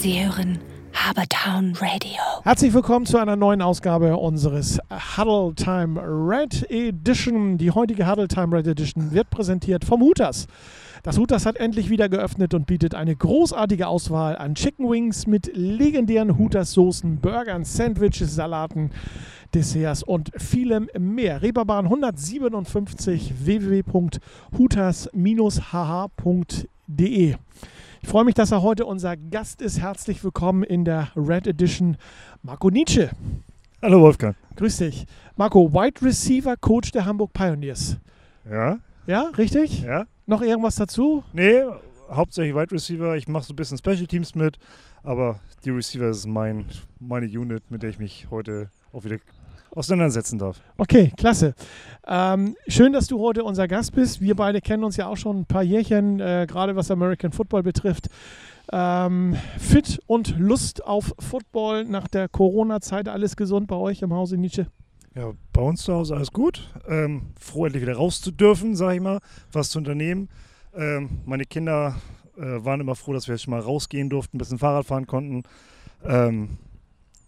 Sie hören Habertown Radio. Herzlich willkommen zu einer neuen Ausgabe unseres Huddle Time Red Edition. Die heutige Huddle Time Red Edition wird präsentiert vom Hooters. Das Hooters hat endlich wieder geöffnet und bietet eine großartige Auswahl an Chicken Wings mit legendären Hooters-Soßen, Burgern, Sandwiches, Salaten, Desserts und vielem mehr. Reeperbahn 157 www.hooters-hh.de. Ich freue mich, dass er heute unser Gast ist. Herzlich willkommen in der Red Edition, Marco Nietzsche. Hallo Wolfgang. Grüß dich. Marco, Wide Receiver Coach der Hamburg Pioneers. Ja? Ja, richtig? Ja? Noch irgendwas dazu? Nee, hauptsächlich Wide Receiver. Ich mache so ein bisschen Special Teams mit, aber die Receiver ist mein, meine Unit, mit der ich mich heute auch wieder auseinandersetzen darf. Okay, klasse. Ähm, schön, dass du heute unser Gast bist. Wir beide kennen uns ja auch schon ein paar Jährchen, äh, gerade was American Football betrifft. Ähm, fit und Lust auf Football nach der Corona-Zeit. Alles gesund bei euch im Hause Nietzsche? Ja, bei uns zu Hause alles gut. Ähm, froh, endlich wieder raus zu dürfen, sage ich mal, was zu unternehmen. Ähm, meine Kinder äh, waren immer froh, dass wir jetzt mal rausgehen durften, ein bisschen Fahrrad fahren konnten. Ähm,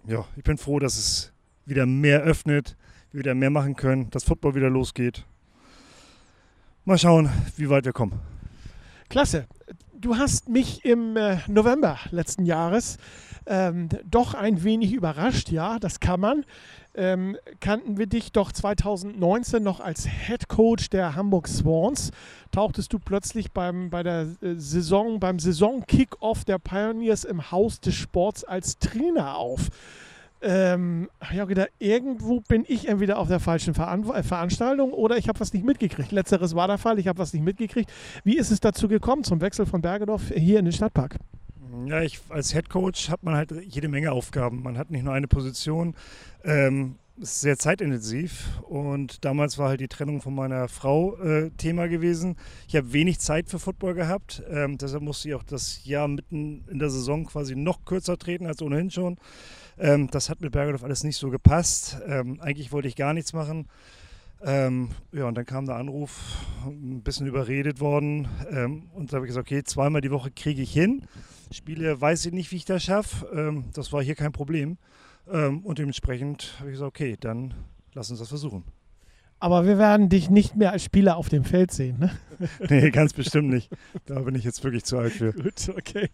ja, ich bin froh, dass es wieder mehr öffnet, wieder mehr machen können, dass Football wieder losgeht. Mal schauen, wie weit wir kommen. Klasse. Du hast mich im äh, November letzten Jahres ähm, doch ein wenig überrascht. Ja, das kann man. Ähm, kannten wir dich doch 2019 noch als Head Coach der Hamburg Swans. Tauchtest du plötzlich beim, bei der äh, Saison, beim Saison-Kick-Off der Pioneers im Haus des Sports als Trainer auf. Ähm, ich habe gedacht, irgendwo bin ich entweder auf der falschen Veran äh, Veranstaltung oder ich habe was nicht mitgekriegt. Letzteres war der Fall, ich habe was nicht mitgekriegt. Wie ist es dazu gekommen zum Wechsel von Bergedorf hier in den Stadtpark? Ja, ich, als Head Coach hat man halt jede Menge Aufgaben. Man hat nicht nur eine Position. Ähm, ist sehr zeitintensiv und damals war halt die Trennung von meiner Frau äh, Thema gewesen. Ich habe wenig Zeit für Football gehabt, ähm, deshalb musste ich auch das Jahr mitten in der Saison quasi noch kürzer treten als ohnehin schon. Ähm, das hat mit Bergedorf alles nicht so gepasst. Ähm, eigentlich wollte ich gar nichts machen. Ähm, ja, und dann kam der Anruf, ein bisschen überredet worden. Ähm, und da habe ich gesagt, okay, zweimal die Woche kriege ich hin. Spiele weiß ich nicht, wie ich das schaffe. Ähm, das war hier kein Problem. Ähm, und dementsprechend habe ich gesagt, okay, dann lass uns das versuchen. Aber wir werden dich nicht mehr als Spieler auf dem Feld sehen, ne? nee, ganz bestimmt nicht. Da bin ich jetzt wirklich zu alt für. Gut, okay.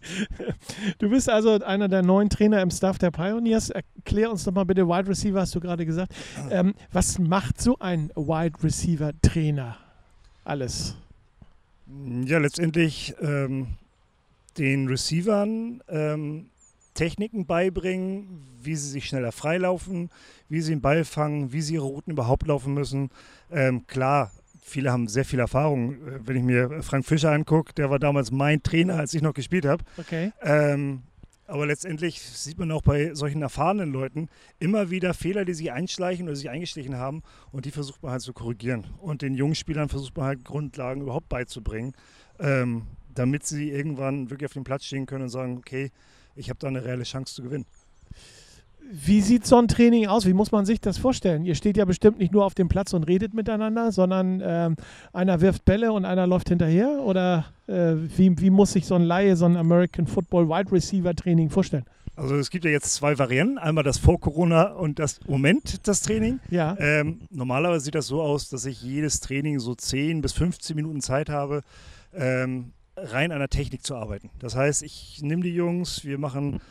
Du bist also einer der neuen Trainer im Staff der Pioneers. Erklär uns doch mal bitte, Wide Receiver hast du gerade gesagt. Ähm, was macht so ein Wide Receiver Trainer alles? Ja, letztendlich ähm, den Receivern ähm, Techniken beibringen, wie sie sich schneller freilaufen, wie sie den Ball fangen, wie sie ihre Routen überhaupt laufen müssen. Ähm, klar, viele haben sehr viel Erfahrung. Äh, wenn ich mir Frank Fischer angucke, der war damals mein Trainer, als ich noch gespielt habe. Okay. Ähm, aber letztendlich sieht man auch bei solchen erfahrenen Leuten immer wieder Fehler, die sich einschleichen oder sich eingeschlichen haben und die versucht man halt zu korrigieren. Und den jungen Spielern versucht man halt Grundlagen überhaupt beizubringen, ähm, damit sie irgendwann wirklich auf dem Platz stehen können und sagen, okay, ich habe da eine reelle Chance zu gewinnen. Wie sieht so ein Training aus? Wie muss man sich das vorstellen? Ihr steht ja bestimmt nicht nur auf dem Platz und redet miteinander, sondern ähm, einer wirft Bälle und einer läuft hinterher? Oder äh, wie, wie muss sich so ein Laie, so ein American Football Wide Receiver Training vorstellen? Also es gibt ja jetzt zwei Varianten. Einmal das vor Corona und das Moment, das Training. Ja. Ähm, normalerweise sieht das so aus, dass ich jedes Training so 10 bis 15 Minuten Zeit habe, ähm, rein an der Technik zu arbeiten. Das heißt, ich nehme die Jungs, wir machen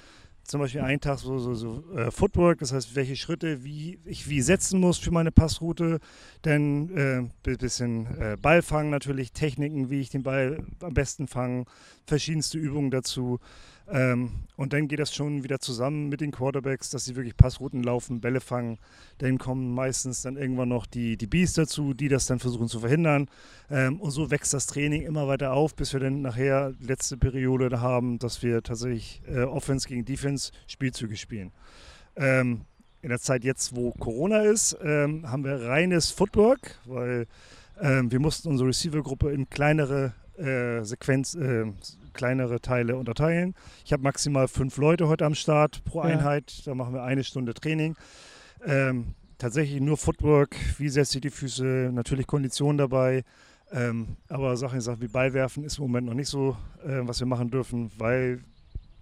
zum Beispiel einen Tag so, so, so äh, Footwork, das heißt, welche Schritte wie ich wie setzen muss für meine Passroute, dann ein äh, bisschen äh, Ballfangen natürlich, Techniken, wie ich den Ball am besten fange, verschiedenste Übungen dazu. Ähm, und dann geht das schon wieder zusammen mit den Quarterbacks, dass sie wirklich Passrouten laufen, Bälle fangen. Dann kommen meistens dann irgendwann noch die, die Bees dazu, die das dann versuchen zu verhindern. Ähm, und so wächst das Training immer weiter auf, bis wir dann nachher letzte Periode haben, dass wir tatsächlich äh, Offense gegen Defense Spielzüge spielen. Ähm, in der Zeit jetzt, wo Corona ist, haben wir reines Footwork, weil wir mussten unsere Receiver-Gruppe in kleinere äh, Sequenz, äh, kleinere Teile unterteilen. Ich habe maximal fünf Leute heute am Start pro Einheit. Ja. Da machen wir eine Stunde Training. Ähm, tatsächlich nur Footwork, wie setze ich die Füße, natürlich Kondition dabei. Ähm, aber Sachen, Sachen wie Ballwerfen ist im Moment noch nicht so, äh, was wir machen dürfen, weil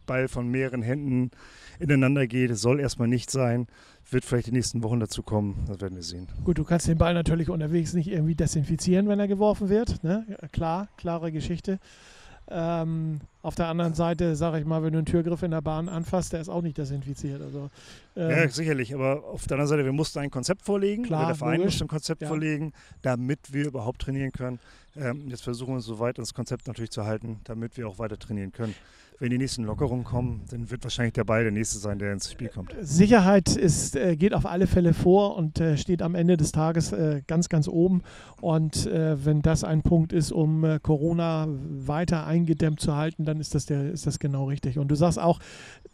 Ball von mehreren Händen ineinander geht. Es soll erstmal nicht sein. Wird vielleicht die nächsten Wochen dazu kommen. Das werden wir sehen. Gut, du kannst den Ball natürlich unterwegs nicht irgendwie desinfizieren, wenn er geworfen wird. Ne? Klar, klare Geschichte. Ähm, auf der anderen Seite, sage ich mal, wenn du einen Türgriff in der Bahn anfasst, der ist auch nicht desinfiziert. Also, ähm, ja, sicherlich. Aber auf der anderen Seite, wir mussten ein Konzept vorlegen. Klar, der Verein logisch. musste ein Konzept ja. vorlegen, damit wir überhaupt trainieren können. Ähm, jetzt versuchen wir so weit das Konzept natürlich zu halten, damit wir auch weiter trainieren können wenn die nächsten Lockerungen kommen, dann wird wahrscheinlich der Ball der nächste sein, der ins Spiel kommt. Sicherheit ist, äh, geht auf alle Fälle vor und äh, steht am Ende des Tages äh, ganz, ganz oben. Und wenn das ein Punkt ist, um Corona weiter eingedämmt zu halten, dann ist das, der, ist das genau richtig. Und du sagst auch,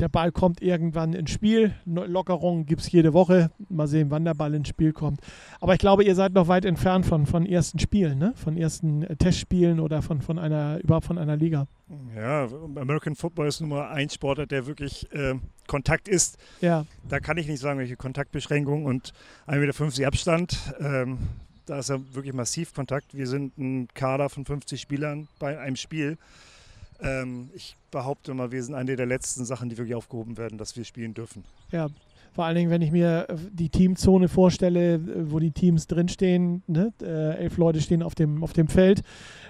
der Ball kommt irgendwann ins Spiel. Lockerungen gibt es jede Woche. Mal sehen, wann der Ball ins Spiel kommt. Aber ich glaube, ihr seid noch weit entfernt von, von ersten Spielen, ne? von ersten Testspielen oder von, von einer, überhaupt von einer Liga. Ja, American Football ist nun mal ein Sportler, der wirklich äh, Kontakt ist. Ja. Da kann ich nicht sagen, welche Kontaktbeschränkungen und 1,50 Meter Abstand. Ähm, da ist ja wirklich massiv Kontakt. Wir sind ein Kader von 50 Spielern bei einem Spiel. Ähm, ich behaupte mal, wir sind eine der letzten Sachen, die wirklich aufgehoben werden, dass wir spielen dürfen. Ja, vor allen Dingen, wenn ich mir die Teamzone vorstelle, wo die Teams drinstehen, ne? äh, elf Leute stehen auf dem, auf dem Feld.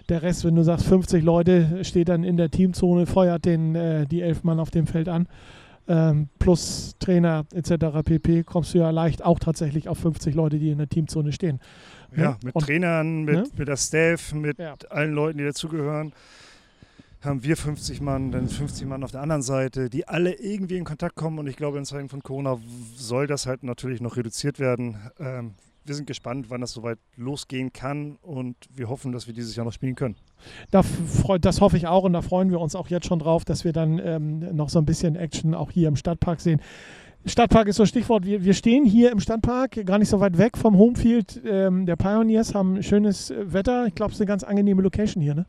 Der Rest, wenn du sagst 50 Leute, steht dann in der Teamzone, feuert den, äh, die elf Mann auf dem Feld an. Ähm, plus Trainer etc. pp. kommst du ja leicht auch tatsächlich auf 50 Leute, die in der Teamzone stehen. Ja, ne? mit Und, Trainern, mit, ne? mit der Staff, mit ja. allen Leuten, die dazugehören haben wir 50 Mann, dann 50 Mann auf der anderen Seite, die alle irgendwie in Kontakt kommen. Und ich glaube, in Zeiten von Corona soll das halt natürlich noch reduziert werden. Ähm, wir sind gespannt, wann das soweit losgehen kann und wir hoffen, dass wir dieses Jahr noch spielen können. das hoffe ich auch und da freuen wir uns auch jetzt schon drauf, dass wir dann ähm, noch so ein bisschen Action auch hier im Stadtpark sehen. Stadtpark ist so ein Stichwort. Wir, wir stehen hier im Stadtpark, gar nicht so weit weg vom Homefield ähm, der Pioneers, haben schönes Wetter. Ich glaube, es ist eine ganz angenehme Location hier, ne?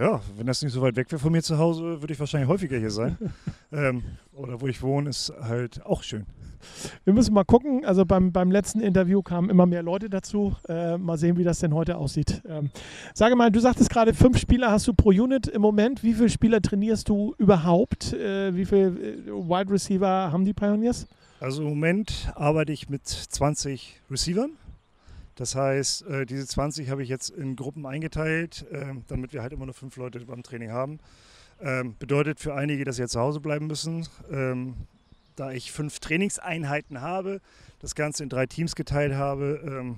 Ja, wenn das nicht so weit weg wäre von mir zu Hause, würde ich wahrscheinlich häufiger hier sein. ähm, oder wo ich wohne, ist halt auch schön. Wir müssen mal gucken. Also beim, beim letzten Interview kamen immer mehr Leute dazu. Äh, mal sehen, wie das denn heute aussieht. Ähm, sage mal, du sagtest gerade, fünf Spieler hast du pro Unit im Moment. Wie viele Spieler trainierst du überhaupt? Äh, wie viele äh, Wide Receiver haben die Pioneers? Also im Moment arbeite ich mit 20 Receivern. Das heißt, äh, diese 20 habe ich jetzt in Gruppen eingeteilt, äh, damit wir halt immer nur fünf Leute beim Training haben. Ähm, bedeutet für einige, dass sie jetzt zu Hause bleiben müssen. Da ich fünf Trainingseinheiten habe, das Ganze in drei Teams geteilt habe, ähm,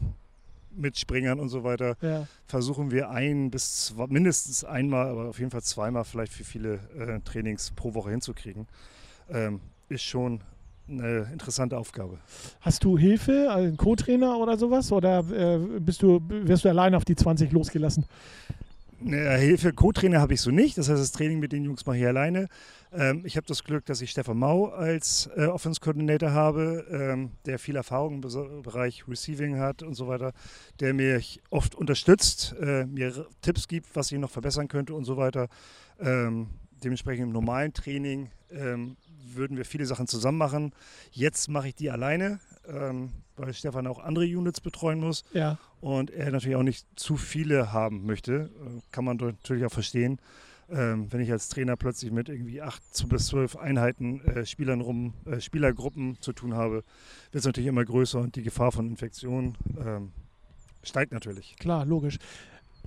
mit Springern und so weiter, ja. versuchen wir ein bis zwei, mindestens einmal, aber auf jeden Fall zweimal vielleicht für viele äh, Trainings pro Woche hinzukriegen. Ähm, ist schon eine interessante Aufgabe. Hast du Hilfe, also einen Co-Trainer oder sowas? Oder äh, bist du, wirst du allein auf die 20 losgelassen? Eine Hilfe, Co-Trainer habe ich so nicht. Das heißt, das Training mit den Jungs mache ich alleine. Ähm, ich habe das Glück, dass ich Stefan Mau als äh, Offense Coordinator habe, ähm, der viel Erfahrung im Bereich Receiving hat und so weiter, der mich oft unterstützt, äh, mir Tipps gibt, was ich noch verbessern könnte und so weiter. Ähm, dementsprechend im normalen Training ähm, würden wir viele Sachen zusammen machen. Jetzt mache ich die alleine, ähm, weil Stefan auch andere Units betreuen muss. Ja. Und er natürlich auch nicht zu viele haben möchte. Äh, kann man natürlich auch verstehen. Ähm, wenn ich als Trainer plötzlich mit irgendwie acht bis zwölf Einheiten äh, Spielern rum, äh, Spielergruppen zu tun habe, wird es natürlich immer größer und die Gefahr von Infektionen ähm, steigt natürlich. Klar, logisch.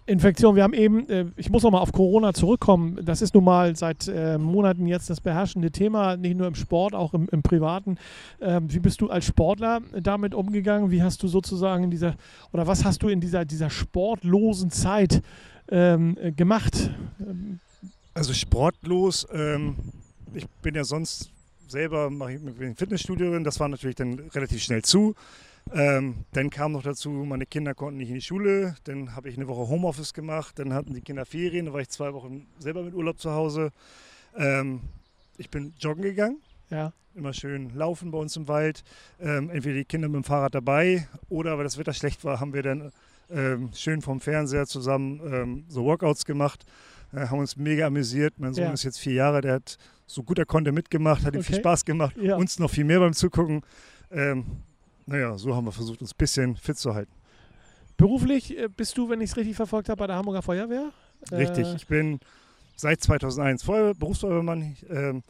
Infektion. Wir haben eben, äh, ich muss noch mal auf Corona zurückkommen. Das ist nun mal seit äh, Monaten jetzt das beherrschende Thema, nicht nur im Sport, auch im, im Privaten. Ähm, wie bist du als Sportler damit umgegangen? Wie hast du sozusagen in dieser, oder was hast du in dieser, dieser sportlosen Zeit ähm, äh, gemacht? Also sportlos, ähm, ich bin ja sonst selber, mache ich Fitnessstudio, das war natürlich dann relativ schnell zu. Ähm, dann kam noch dazu, meine Kinder konnten nicht in die Schule. Dann habe ich eine Woche Homeoffice gemacht. Dann hatten die Kinder Ferien. Dann war ich zwei Wochen selber mit Urlaub zu Hause. Ähm, ich bin joggen gegangen. Ja. Immer schön laufen bei uns im Wald. Ähm, entweder die Kinder mit dem Fahrrad dabei oder weil das Wetter schlecht war, haben wir dann ähm, schön vom Fernseher zusammen ähm, so Workouts gemacht. Äh, haben uns mega amüsiert. Mein Sohn ja. ist jetzt vier Jahre, der hat so gut er konnte mitgemacht, hat okay. ihm viel Spaß gemacht. Ja. Uns noch viel mehr beim Zugucken. Ähm, naja, so haben wir versucht, uns ein bisschen fit zu halten. Beruflich äh, bist du, wenn ich es richtig verfolgt habe, bei der Hamburger Feuerwehr? Richtig, äh, ich bin seit 2001 Feuerwehr, Berufsfeuerwehrmann. Ähm,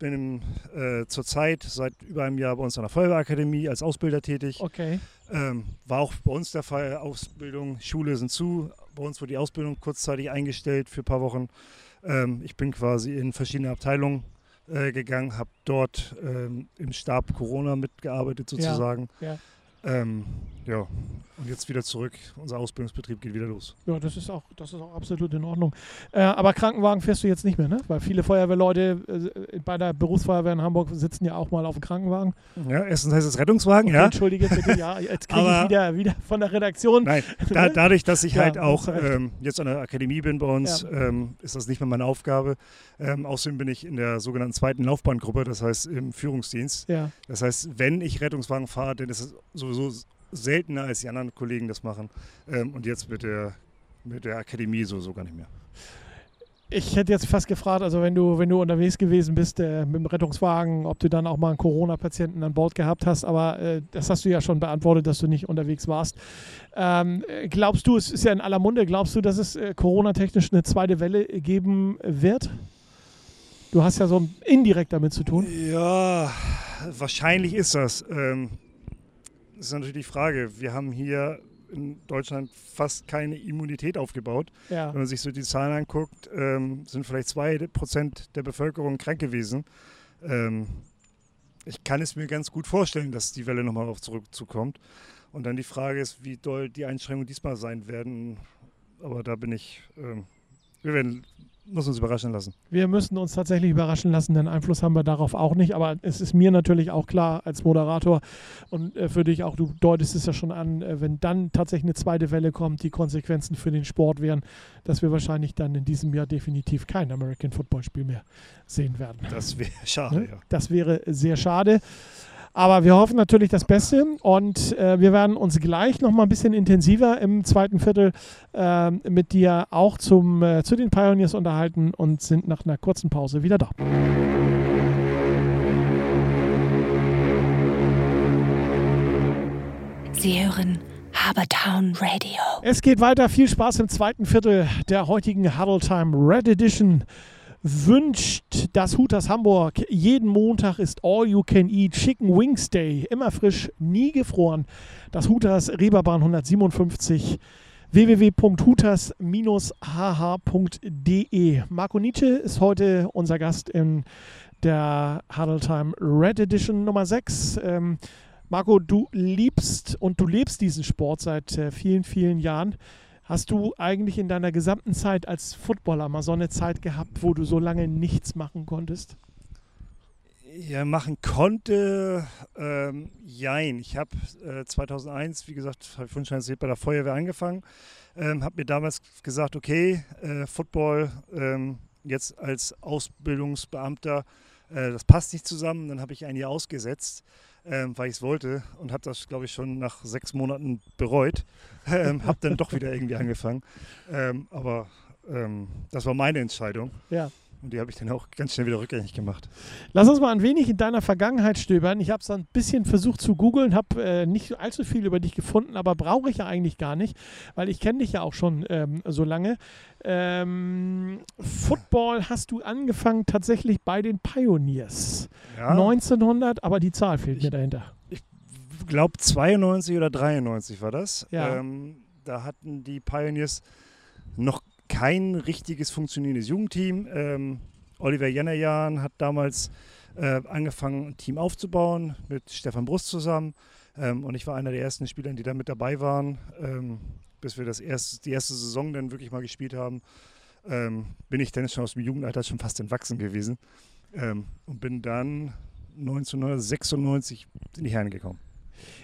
bin äh, zurzeit seit über einem Jahr bei uns an der Feuerwehrakademie als Ausbilder tätig. Okay. Ähm, war auch bei uns der Fall, Ausbildung, Schule sind zu. Bei uns wurde die Ausbildung kurzzeitig eingestellt für ein paar Wochen. Ähm, ich bin quasi in verschiedene Abteilungen äh, gegangen, habe dort ähm, im Stab Corona mitgearbeitet sozusagen. Ja, ja. Ähm, ja, und jetzt wieder zurück. Unser Ausbildungsbetrieb geht wieder los. Ja, das ist auch, das ist auch absolut in Ordnung. Äh, aber Krankenwagen fährst du jetzt nicht mehr, ne? Weil viele Feuerwehrleute äh, bei der Berufsfeuerwehr in Hamburg sitzen ja auch mal auf dem Krankenwagen. Ja, erstens heißt es Rettungswagen, Okay, ja. Entschuldige bitte, ja, jetzt kriege ich wieder, wieder von der Redaktion. Nein, da, dadurch, dass ich Ja, halt auch ähm, jetzt an der Akademie bin bei uns, Ja. ähm, ist das nicht mehr meine Aufgabe. Ähm, außerdem bin ich in der sogenannten zweiten Laufbahngruppe, das heißt im Führungsdienst. Ja, Das heißt, wenn ich Rettungswagen fahre, dann ist es sowieso seltener, als die anderen Kollegen das machen. Ähm, und jetzt mit der, mit der Akademie sowieso gar nicht mehr. ich hätte jetzt fast gefragt, also wenn du, wenn du unterwegs gewesen bist äh, mit dem Rettungswagen, ob du dann auch mal einen Corona-Patienten an Bord gehabt hast, aber äh, das hast du ja schon beantwortet, dass du nicht unterwegs warst. Ähm, äh, glaubst du, es ist ja in aller Munde, glaubst du, dass es äh, Corona-technisch eine zweite Welle geben wird? Du hast ja so indirekt damit zu tun. Ja, wahrscheinlich ist das. Ähm, das ist natürlich die Frage. Wir haben hier in Deutschland fast keine Immunität aufgebaut. Ja. Wenn man sich so die Zahlen anguckt, ähm, sind vielleicht zwei Prozent der Bevölkerung krank gewesen. Ähm, ich kann es mir ganz gut vorstellen, dass die Welle nochmal auf zurückzukommt. Und dann die Frage ist, wie doll die Einschränkungen diesmal sein werden. Aber da bin ich, ähm, wir werden, muss uns überraschen lassen. Wir müssen uns tatsächlich überraschen lassen, denn Einfluss haben wir darauf auch nicht. Aber es ist mir natürlich auch klar als Moderator und äh, für dich auch, du deutest es ja schon an, äh, wenn dann tatsächlich eine zweite Welle kommt, die Konsequenzen für den Sport wären, dass wir wahrscheinlich dann in diesem Jahr definitiv kein American Football Spiel mehr sehen werden. Das wäre schade, Ne? ja. Das wäre sehr schade. Aber wir hoffen natürlich das Beste und äh, wir werden uns gleich noch mal ein bisschen intensiver im zweiten Viertel ähm, mit dir auch zum, äh, zu den Pioneers unterhalten und sind nach einer kurzen Pause wieder da. Sie hören Habertown Radio. Es geht weiter. Viel Spaß im zweiten Viertel der heutigen Huddle Time Red Edition. Wünscht das Hooters Hamburg. Jeden Montag ist All You Can Eat Chicken Wings Day. Immer frisch, nie gefroren. Das Hooters Reeperbahn 157 www.hooters-hh.de. Marco Nietzsche ist heute unser Gast in der Huddle Time Red Edition Nummer 6. Ähm, Marco, du liebst und du lebst diesen Sport seit äh, vielen, vielen Jahren. Hast du eigentlich in deiner gesamten Zeit als Footballer mal so eine Zeit gehabt, wo du so lange nichts machen konntest? Ja, machen konnte, ähm, jein. Ich habe äh, 2001, wie gesagt, habe ich vorhin schon erzählt, bei der Feuerwehr angefangen. Ähm, habe mir damals gesagt, okay, äh, Football ähm, jetzt als Ausbildungsbeamter, äh, das passt nicht zusammen. Dann habe ich ein Jahr ausgesetzt, ähm, weil ich es wollte und habe das, glaube ich, schon nach sechs Monaten bereut. Ähm, habe dann doch wieder irgendwie angefangen. Ähm, aber ähm, das war meine Entscheidung. Ja. Und die habe ich dann auch ganz schnell wieder rückgängig gemacht. Lass uns mal ein wenig in deiner Vergangenheit stöbern. Ich habe es ein bisschen versucht zu googeln, habe äh, nicht allzu viel über dich gefunden, aber brauche ich ja eigentlich gar nicht, weil ich kenne dich ja auch schon ähm, so lange. Ähm, Football hast du angefangen tatsächlich bei den Pioneers. Ja. 1900, aber die Zahl fehlt mir dahinter. glaube 92 oder 93 war das. Ja. Ähm, da hatten die Pioneers noch kein richtiges funktionierendes Jugendteam. Ähm, Oliver Jennerjan hat damals äh, angefangen, ein Team aufzubauen mit Stefan Brust zusammen. Ähm, und ich war einer der ersten Spieler, die da mit dabei waren, ähm, bis wir das erste, die erste Saison dann wirklich mal gespielt haben. Ähm, bin ich dann schon aus dem Jugendalter schon fast entwachsen gewesen ähm, und bin dann 1996 in die Herren gekommen.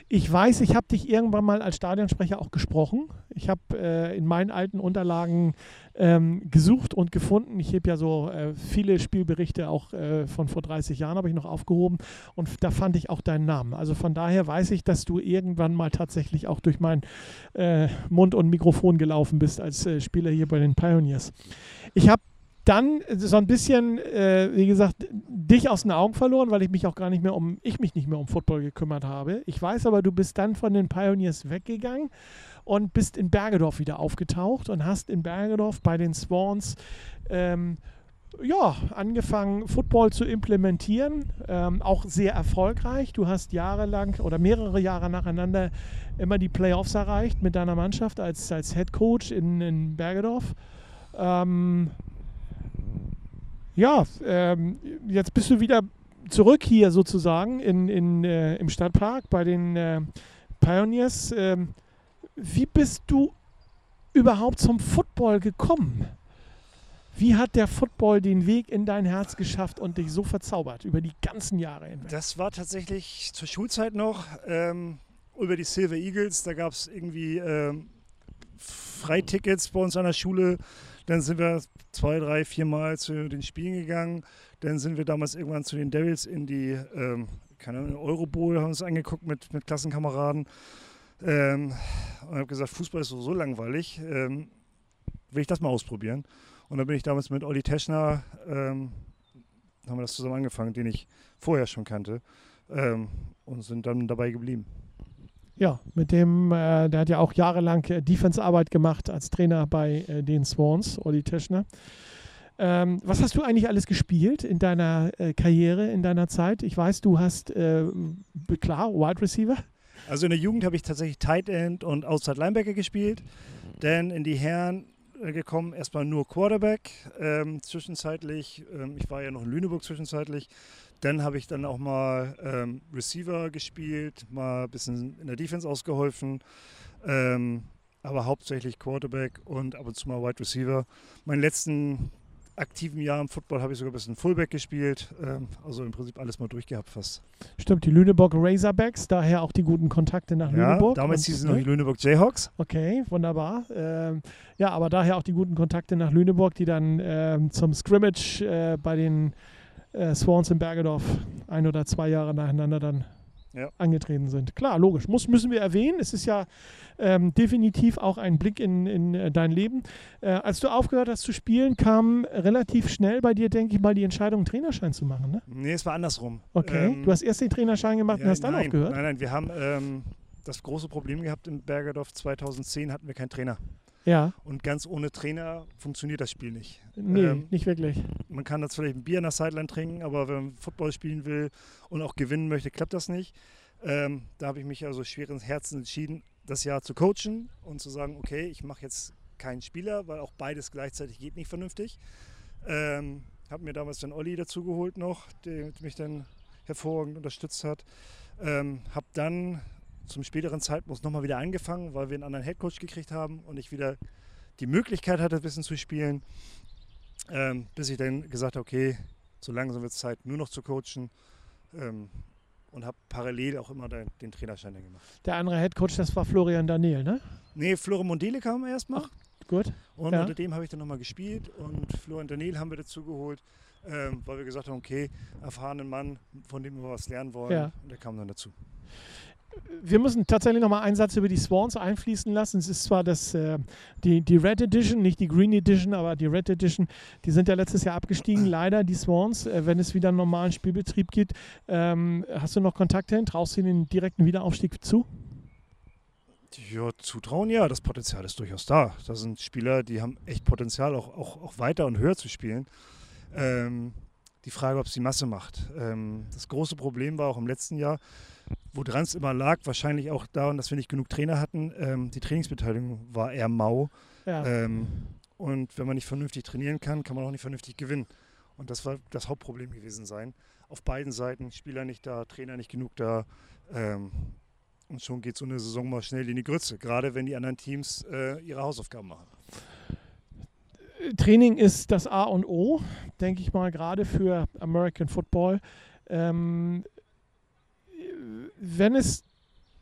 Ich weiß, ich habe dich irgendwann mal als Stadionsprecher auch gesprochen. Ich habe äh, in meinen alten Unterlagen ähm, gesucht und gefunden. Ich habe ja so äh, viele Spielberichte auch äh, von vor 30 Jahren habe ich noch aufgehoben und da fand ich auch deinen Namen. Also von daher weiß ich, dass du irgendwann mal tatsächlich auch durch meinen äh, Mund und Mikrofon gelaufen bist als äh, Spieler hier bei den Pioneers. Ich habe dann so ein bisschen, äh, wie gesagt, dich aus den Augen verloren, weil ich mich auch gar nicht mehr um, ich mich nicht mehr um Football gekümmert habe. Ich weiß aber, du bist dann von den Pioneers weggegangen und bist in Bergedorf wieder aufgetaucht und hast in Bergedorf bei den Swans ähm, ja, angefangen, Football zu implementieren, ähm, auch sehr erfolgreich. Du hast jahrelang oder mehrere Jahre nacheinander immer die Playoffs erreicht mit deiner Mannschaft als, als Head Coach in, in Bergedorf. Ähm, ja, ähm, jetzt bist du wieder zurück hier sozusagen in, in, äh, im Stadtpark bei den äh, Pioneers. Ähm, wie bist du überhaupt zum Football gekommen? Wie hat der Football den Weg in dein Herz geschafft und dich so verzaubert über die ganzen Jahre hinweg? Das war tatsächlich zur Schulzeit noch ähm, über die Silver Eagles. Da gab es irgendwie ähm, Freitickets bei uns an der Schule. Dann sind wir zwei, drei, vier Mal zu den Spielen gegangen. Dann sind wir damals irgendwann zu den Devils in die ähm, keine Ahnung, Eurobowl, haben uns angeguckt mit, mit Klassenkameraden. Ähm, und habe gesagt, Fußball ist so, so langweilig. Ähm, will ich das mal ausprobieren? Und dann bin ich damals mit Olli Teschner, ähm, haben wir das zusammen angefangen, den ich vorher schon kannte, ähm, und sind dann dabei geblieben. Ja, mit dem, äh, der hat ja auch jahrelang äh, Defense-Arbeit gemacht als Trainer bei äh, den Swans, Olli Teschner. Ähm, was hast du eigentlich alles gespielt in deiner äh, Karriere, in deiner Zeit? Ich weiß, du hast, äh, klar, Wide Receiver. Also in der Jugend habe ich tatsächlich Tight End und Outside Linebacker gespielt. Dann in die Herren gekommen, erstmal nur Quarterback, ähm, zwischenzeitlich, ähm, ich war ja noch in Lüneburg zwischenzeitlich, dann habe ich dann auch mal ähm, Receiver gespielt, mal ein bisschen in der Defense ausgeholfen, ähm, aber hauptsächlich Quarterback und ab und zu mal Wide Receiver. Meinen letzten aktiven Jahr im Football habe ich sogar ein bisschen Fullback gespielt. Ähm, also im Prinzip alles mal durchgehabt fast. Stimmt, die Lüneburg Razorbacks, daher auch die guten Kontakte nach ja, Lüneburg. Damals hießen noch die Lüneburg Jayhawks. Okay, wunderbar. Ähm, ja, aber daher auch die guten Kontakte nach Lüneburg, die dann ähm, zum Scrimmage äh, bei den äh, Swans in Bergedorf ein oder zwei Jahre nacheinander dann ja. angetreten sind. Klar, logisch. Muss, müssen wir erwähnen. Es ist ja ähm, definitiv auch ein Blick in, in äh, dein Leben. Äh, als du aufgehört hast zu spielen, kam relativ schnell bei dir, denke ich mal, die Entscheidung, einen Trainerschein zu machen. Ne? Nee, es war andersrum. Okay, ähm, du hast erst den Trainerschein gemacht ja, und hast dann nein, aufgehört? Nein, nein, wir haben ähm, das große Problem gehabt in Bergerdorf 2010 hatten wir keinen Trainer. Ja. Und ganz ohne Trainer funktioniert das Spiel nicht. Nee, ähm, nicht wirklich. Man kann jetzt vielleicht ein Bier an der Sideline trinken, aber wenn man Football spielen will und auch gewinnen möchte, klappt das nicht. Ähm, da habe ich mich also schweren Herzen entschieden, das Jahr zu coachen und zu sagen, okay, ich mache jetzt keinen Spieler, weil auch beides gleichzeitig geht nicht vernünftig. Ähm, habe mir damals dann Olli dazu geholt noch, der mich dann hervorragend unterstützt hat. Ähm, habe dann zum späteren Zeitpunkt nochmal wieder angefangen, weil wir einen anderen Headcoach gekriegt haben und ich wieder die Möglichkeit hatte, ein bisschen zu spielen, ähm, bis ich dann gesagt habe, okay, so langsam wird es Zeit, nur noch zu coachen ähm, und habe parallel auch immer den, den Trainerschein gemacht. Der andere Headcoach, das war Florian Daniel, ne? Nee, Florian Mondele kam erstmal. Gut. Und ja. unter dem habe ich dann nochmal gespielt und Florian Daniel haben wir dazu geholt, ähm, weil wir gesagt haben, okay, erfahrenen Mann, von dem wir was lernen wollen. Ja. Und der kam dann dazu wir müssen tatsächlich noch mal einen Satz über die Swans einfließen lassen. Es ist zwar das, äh, die, die Red Edition, nicht die Green Edition, aber die Red Edition, die sind ja letztes Jahr abgestiegen, leider, die Swans. Äh, wenn es wieder einen normalen Spielbetrieb gibt, ähm, hast du noch Kontakte hin? Traust du ihnen den direkten Wiederaufstieg zu? Ja, zutrauen ja, das Potenzial ist durchaus da. Da sind Spieler, die haben echt Potenzial, auch, auch, auch weiter und höher zu spielen. Ähm, die Frage, ob es die Masse macht. Ähm, das große Problem war auch im letzten Jahr, woran es immer lag, wahrscheinlich auch daran, dass wir nicht genug Trainer hatten. Ähm, die Trainingsbeteiligung war eher mau. Ja. Ähm, und wenn man nicht vernünftig trainieren kann, kann man auch nicht vernünftig gewinnen. Und das war das Hauptproblem gewesen sein. Auf beiden Seiten, Spieler nicht da, Trainer nicht genug da. Ähm, und schon geht so eine Saison mal schnell in die Grütze, gerade wenn die anderen Teams äh, ihre Hausaufgaben machen. Training ist das A und O, denke ich mal, gerade für American Football. Ähm, wenn es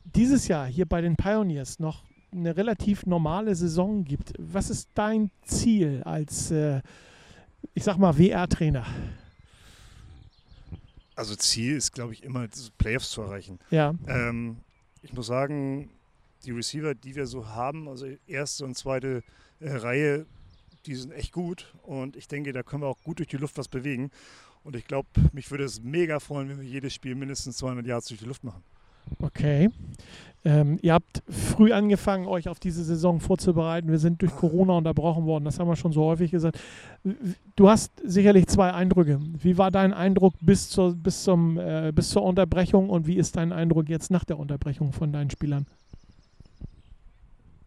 dieses Jahr hier bei den Pioneers noch eine relativ normale Saison gibt, was ist dein Ziel als, äh, ich sag mal, WR-Trainer? Also Ziel ist, glaube ich, immer Playoffs zu erreichen. Ja. Ähm, ich muss sagen, die Receiver, die wir so haben, also erste und zweite äh, Reihe, die sind echt gut und ich denke, da können wir auch gut durch die Luft was bewegen. Und ich glaube, mich würde es mega freuen, wenn wir jedes Spiel mindestens 200 Yards durch die Luft machen. Okay. Ähm, ihr habt früh angefangen, euch auf diese Saison vorzubereiten. Wir sind durch Corona unterbrochen worden. Das haben wir schon so häufig gesagt. Du hast sicherlich zwei Eindrücke. Wie war dein Eindruck bis zur, bis zum, äh, bis zur Unterbrechung und wie ist dein Eindruck jetzt nach der Unterbrechung von deinen Spielern?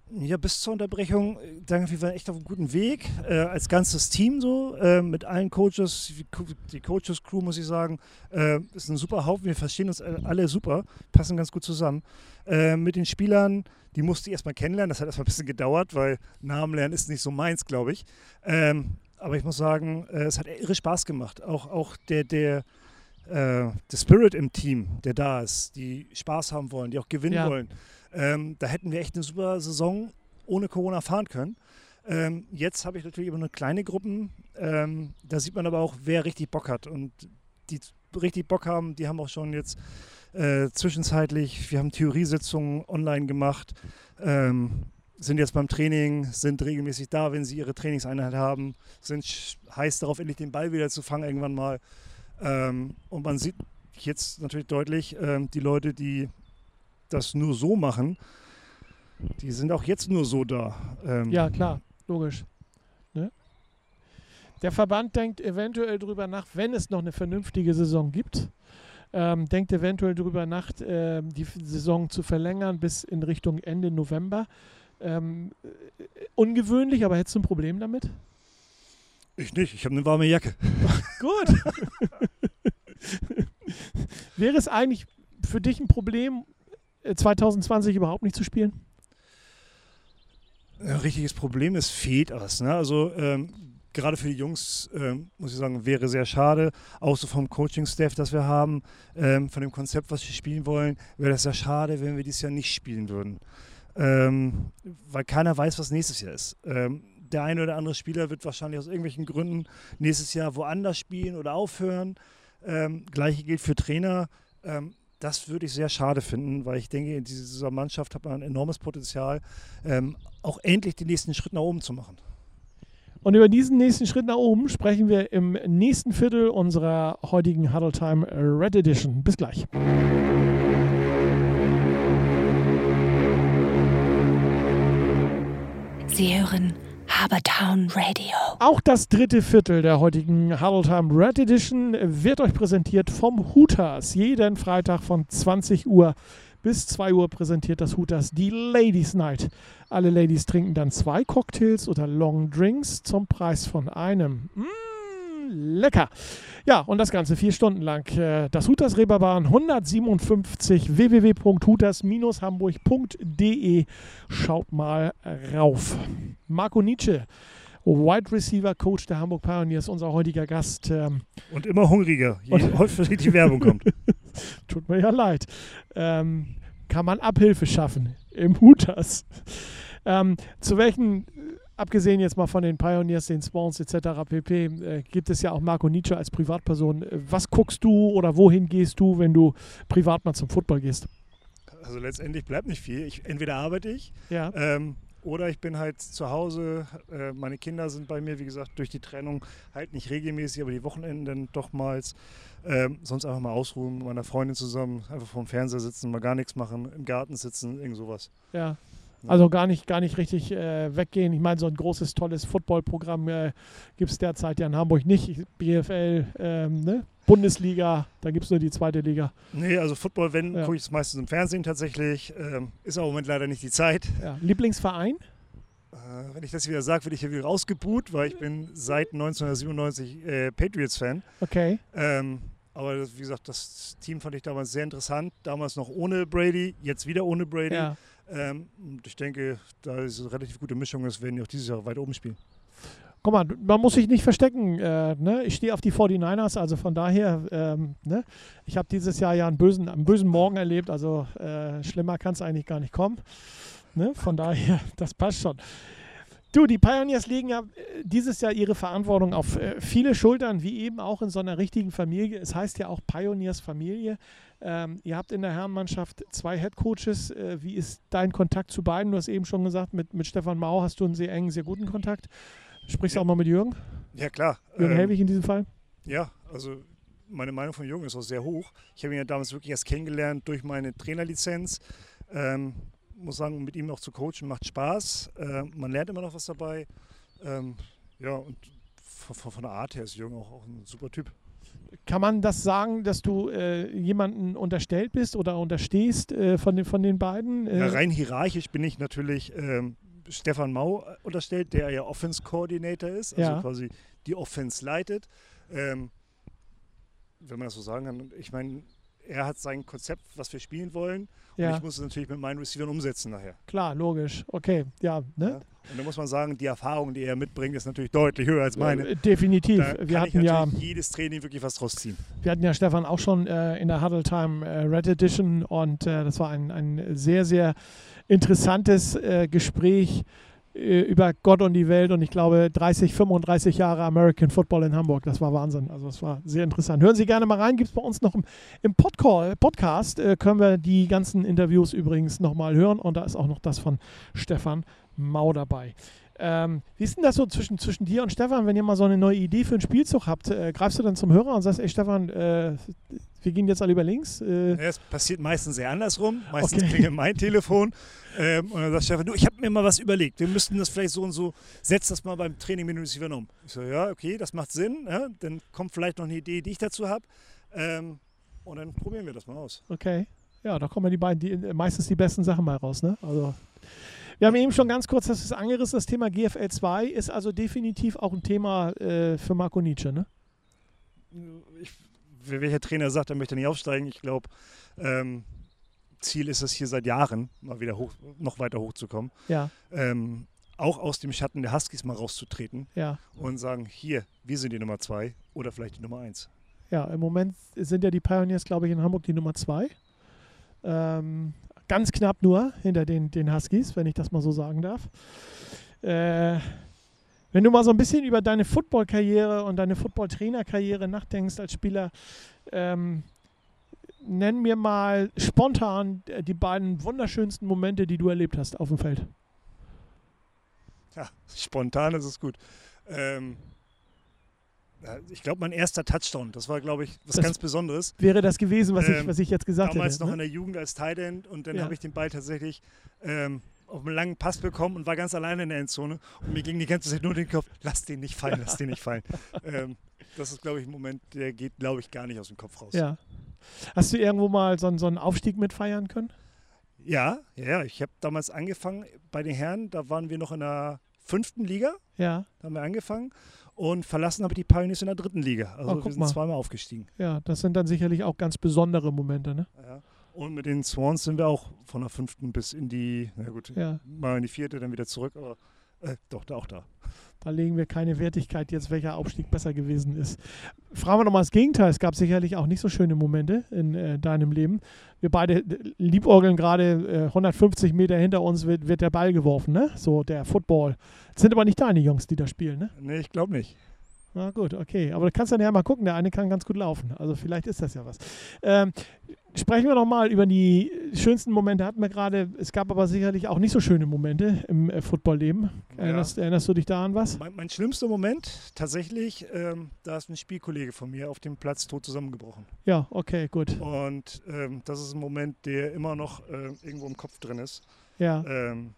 Ja, bis zur Unterbrechung, danke, wir waren echt auf einem guten Weg. Äh, als ganzes Team so, äh, mit allen Coaches, die Coaches-Crew, muss ich sagen, äh, ist ein super Haufen. Wir verstehen uns alle super, passen ganz gut zusammen. Äh, mit den Spielern, die musste ich erstmal kennenlernen. Das hat erstmal ein bisschen gedauert, weil Namen lernen ist nicht so meins, glaube ich. Ähm, aber ich muss sagen, äh, es hat irre Spaß gemacht. Auch, auch der, der, äh, der Spirit im Team, der da ist, die Spaß haben wollen, die auch gewinnen ja. wollen ähm, da hätten wir echt eine super Saison ohne Corona fahren können. Ähm, jetzt habe ich natürlich immer nur kleine Gruppen. Ähm, da sieht man aber auch, wer richtig Bock hat. Und die richtig Bock haben, die haben auch schon jetzt äh, zwischenzeitlich, wir haben Theoriesitzungen online gemacht, ähm, sind jetzt beim Training, sind regelmäßig da, wenn sie ihre Trainingseinheit haben, sind heiß darauf, endlich den Ball wieder zu fangen irgendwann mal. Ähm, und man sieht jetzt natürlich deutlich, ähm, die Leute, die das nur so machen, die sind auch jetzt nur so da. Ähm ja, klar, logisch. Ne? Der Verband denkt eventuell darüber nach, wenn es noch eine vernünftige Saison gibt, ähm, denkt eventuell darüber nach, äh, die Saison zu verlängern bis in Richtung Ende November. Ähm, äh, ungewöhnlich, aber hättest du ein Problem damit? Ich nicht, ich habe eine warme Jacke. Gut. Wäre es eigentlich für dich ein Problem, 2020 äh, überhaupt nicht zu spielen? Ein richtiges Problem, es fehlt was. Ne? Also ähm, gerade für die Jungs, ähm, muss ich sagen, wäre sehr schade, auch so vom Coaching-Staff, das wir haben, ähm, von dem Konzept, was wir spielen wollen, wäre das sehr schade, wenn wir dieses Jahr nicht spielen würden. Ähm, weil keiner weiß, was nächstes Jahr ist. Ähm, der eine oder andere Spieler wird wahrscheinlich aus irgendwelchen Gründen nächstes Jahr woanders spielen oder aufhören. Ähm, Gleiche gilt für Trainer. Ähm, das würde ich sehr schade finden, weil ich denke, in dieser Mannschaft hat man ein enormes Potenzial, ähm, auch endlich den nächsten Schritt nach oben zu machen. Und über diesen nächsten Schritt nach oben sprechen wir im nächsten Viertel unserer heutigen Huddle Time Red Edition. Bis gleich. Sie hören Habertown Radio. Auch das dritte Viertel der heutigen Huddle Red Edition wird euch präsentiert vom Hooters. Jeden Freitag von 20 Uhr bis 2 Uhr präsentiert das Hooters die Ladies Night. Alle Ladies trinken dann zwei Cocktails oder Long Drinks zum Preis von einem. Mmh lecker. Ja, und das Ganze vier Stunden lang. Äh, das Hutas Reeperbahn 157 www.hutas-hamburg.de. Schaut mal rauf. Marco Nietzsche. Wide Receiver Coach der Hamburg Pioneers, unser heutiger Gast. Ähm, und immer hungriger, je häufiger die Werbung kommt. Tut mir ja leid. Ähm, kann man Abhilfe schaffen im Hutas. Ähm, zu welchen abgesehen jetzt mal von den Pioneers, den Spawns etc. pp., äh, gibt es ja auch Marco Nietzsche als Privatperson. Was guckst du oder wohin gehst du, wenn du privat mal zum Football gehst? Also letztendlich bleibt nicht viel. Ich, entweder arbeite ich ja. ähm, oder ich bin halt zu Hause. Äh, meine Kinder sind bei mir, wie gesagt, durch die Trennung halt nicht regelmäßig, aber die Wochenenden doch mal. Ähm, sonst einfach mal ausruhen, mit meiner Freundin zusammen, einfach vorm Fernseher sitzen, mal gar nichts machen, im Garten sitzen, irgend sowas. Ja. Also gar nicht, gar nicht richtig äh, weggehen. Ich meine, so ein großes, tolles Footballprogramm äh, gibt es derzeit ja in Hamburg nicht. BFL, ähm, ne? Bundesliga, da gibt es nur die zweite Liga. Nee, also Football, wenn, ja. gucke ich es meistens im Fernsehen tatsächlich. Ähm, ist aber im Moment leider nicht die Zeit. Ja. Lieblingsverein? Äh, wenn ich das wieder sage, werde ich hier wieder rausgebuht, weil ich bin seit 1997 äh, Patriots-Fan. Okay. Ähm, aber wie gesagt, das Team fand ich damals sehr interessant. Damals noch ohne Brady, jetzt wieder ohne Brady. Ja. Ähm, ich denke, da es eine relativ gute Mischung ist, werden die auch dieses Jahr weit oben spielen. Guck mal, man muss sich nicht verstecken. Äh, ne? Ich stehe auf die 49ers, also von daher, ähm, ne? ich habe dieses Jahr ja einen bösen, einen bösen Morgen erlebt, also äh, schlimmer kann es eigentlich gar nicht kommen. Ne? Von daher, das passt schon. Du, die Pioneers legen ja äh, dieses Jahr ihre Verantwortung auf äh, viele Schultern, wie eben auch in so einer richtigen Familie. Es heißt ja auch Pioneers Familie. Ähm, ihr habt in der Herrenmannschaft zwei Headcoaches. Äh, wie ist dein Kontakt zu beiden? Du hast eben schon gesagt, mit, mit Stefan Mau hast du einen sehr engen, sehr guten Kontakt. Sprichst du ja. auch mal mit Jürgen? Ja, klar. Jürgen ähm, Helwig in diesem Fall? Ja, also meine Meinung von Jung ist auch sehr hoch. Ich habe ihn ja damals wirklich erst kennengelernt durch meine Trainerlizenz. Ähm, muss sagen, mit ihm auch zu coachen macht Spaß. Äh, man lernt immer noch was dabei. Ähm, ja, und von, von, der Art her ist Jung auch, auch ein super Typ. Kann man das sagen, dass du äh, jemanden unterstellt bist oder unterstehst äh, von, den, von den beiden? Ja, rein hierarchisch bin ich natürlich ähm, Stefan Mau unterstellt, der ja Offense Coordinator ist, also ja. quasi die Offense leitet. Ähm, wenn man das so sagen kann. Ich meine, er hat sein Konzept, was wir spielen wollen. Ja. Und ich muss es natürlich mit meinen Receivern umsetzen nachher. Klar, logisch. Okay, ja. Ne? ja. Und da muss man sagen, die Erfahrung, die er mitbringt, ist natürlich deutlich höher als meine. Äh, definitiv. Da wir hatten ja jedes Training wirklich was draus ziehen. Wir hatten ja Stefan auch schon äh, in der Huddle Time äh, Red Edition und äh, das war ein, ein sehr, sehr interessantes äh, Gespräch über Gott und die Welt und ich glaube 30, 35 Jahre American Football in Hamburg. Das war Wahnsinn. Also es war sehr interessant. Hören Sie gerne mal rein. Gibt es bei uns noch im, im Podcall, Podcast, äh, können wir die ganzen Interviews übrigens nochmal hören und da ist auch noch das von Stefan Mau dabei. Ähm, wie ist denn das so zwischen, zwischen dir und Stefan, wenn ihr mal so eine neue Idee für einen Spielzug habt? Äh, greifst du dann zum Hörer und sagst, ey Stefan, äh, wir gehen jetzt alle über links? Äh, ja, es passiert meistens eher andersrum. Meistens okay. klingelt mein Telefon ähm, und dann sagt Stefan, du, ich habe mir mal was überlegt. Wir müssten das vielleicht so und so, setz das mal beim Training mit dem Receiver um. Ich so, ja, okay, das macht Sinn. Ja? Dann kommt vielleicht noch eine Idee, die ich dazu habe. Ähm, und dann probieren wir das mal aus. Okay. Ja, da kommen die beiden, die, meistens die besten Sachen mal raus, ne? Also wir haben eben schon ganz kurz das angerissen, das Thema GFL 2 ist also definitiv auch ein Thema äh, für Marco Nietzsche, ne? Ich, welcher Trainer sagt, er möchte nicht aufsteigen, ich glaube, ähm, Ziel ist es hier seit Jahren, mal wieder hoch, noch weiter hochzukommen. Ja. Ähm, auch aus dem Schatten der Huskies mal rauszutreten ja. und sagen, hier, wir sind die Nummer zwei oder vielleicht die Nummer eins. Ja, im Moment sind ja die Pioneers, glaube ich, in Hamburg die Nummer zwei. Ähm, ganz knapp nur hinter den, den Huskies, wenn ich das mal so sagen darf. Äh, wenn du mal so ein bisschen über deine Football-Karriere und deine Football-Trainer-Karriere nachdenkst als Spieler, ähm, nenn mir mal spontan die beiden wunderschönsten Momente, die du erlebt hast auf dem Feld. Ja, spontan ist es gut. Ähm, ich glaube, mein erster Touchdown, das war, glaube ich, was das ganz Besonderes. Wäre das gewesen, was, ähm, ich, was ich jetzt gesagt damals hätte? Damals noch ne? in der Jugend als Tight End und dann ja. habe ich den Ball tatsächlich ähm, auf einen langen Pass bekommen und war ganz alleine in der Endzone. Und mir ging die ganze Zeit nur den Kopf, lass den nicht fallen, lass den nicht fallen. ähm, das ist, glaube ich, ein Moment, der geht, glaube ich, gar nicht aus dem Kopf raus. Ja. Hast du irgendwo mal so, so einen Aufstieg mitfeiern können? Ja, ja, ich habe damals angefangen bei den Herren, da waren wir noch in der fünften Liga. Ja. Da haben wir angefangen und verlassen aber die Pioneers in der dritten Liga. Also oh, wir sind mal. zweimal aufgestiegen. Ja, das sind dann sicherlich auch ganz besondere Momente, ne? Ja. Und mit den Swans sind wir auch von der fünften bis in die, na gut, ja. mal in die vierte, dann wieder zurück, aber äh, doch, da auch da. Da legen wir keine Wertigkeit jetzt, welcher Aufstieg besser gewesen ist. Fragen wir nochmal das Gegenteil. Es gab sicherlich auch nicht so schöne Momente in äh, deinem Leben. Wir beide lieborgeln gerade äh, 150 Meter hinter uns wird, wird der Ball geworfen, ne? So der Football. Das sind aber nicht deine Jungs, die da spielen, ne? Nee, ich glaube nicht. Na gut, okay. Aber du kannst dann ja mal gucken, der eine kann ganz gut laufen. Also vielleicht ist das ja was. Ähm, sprechen wir noch mal über die schönsten Momente. Hatten wir gerade. Es gab aber sicherlich auch nicht so schöne Momente im äh, Footballleben. Erinnerst, ja. erinnerst, du dich da an was? Mein, mein schlimmster Moment tatsächlich, ähm, da ist ein Spielkollege von mir auf dem Platz tot zusammengebrochen. Ja, okay, gut. Und ähm, das ist ein Moment, der immer noch äh, irgendwo im Kopf drin ist. Ja. Ähm,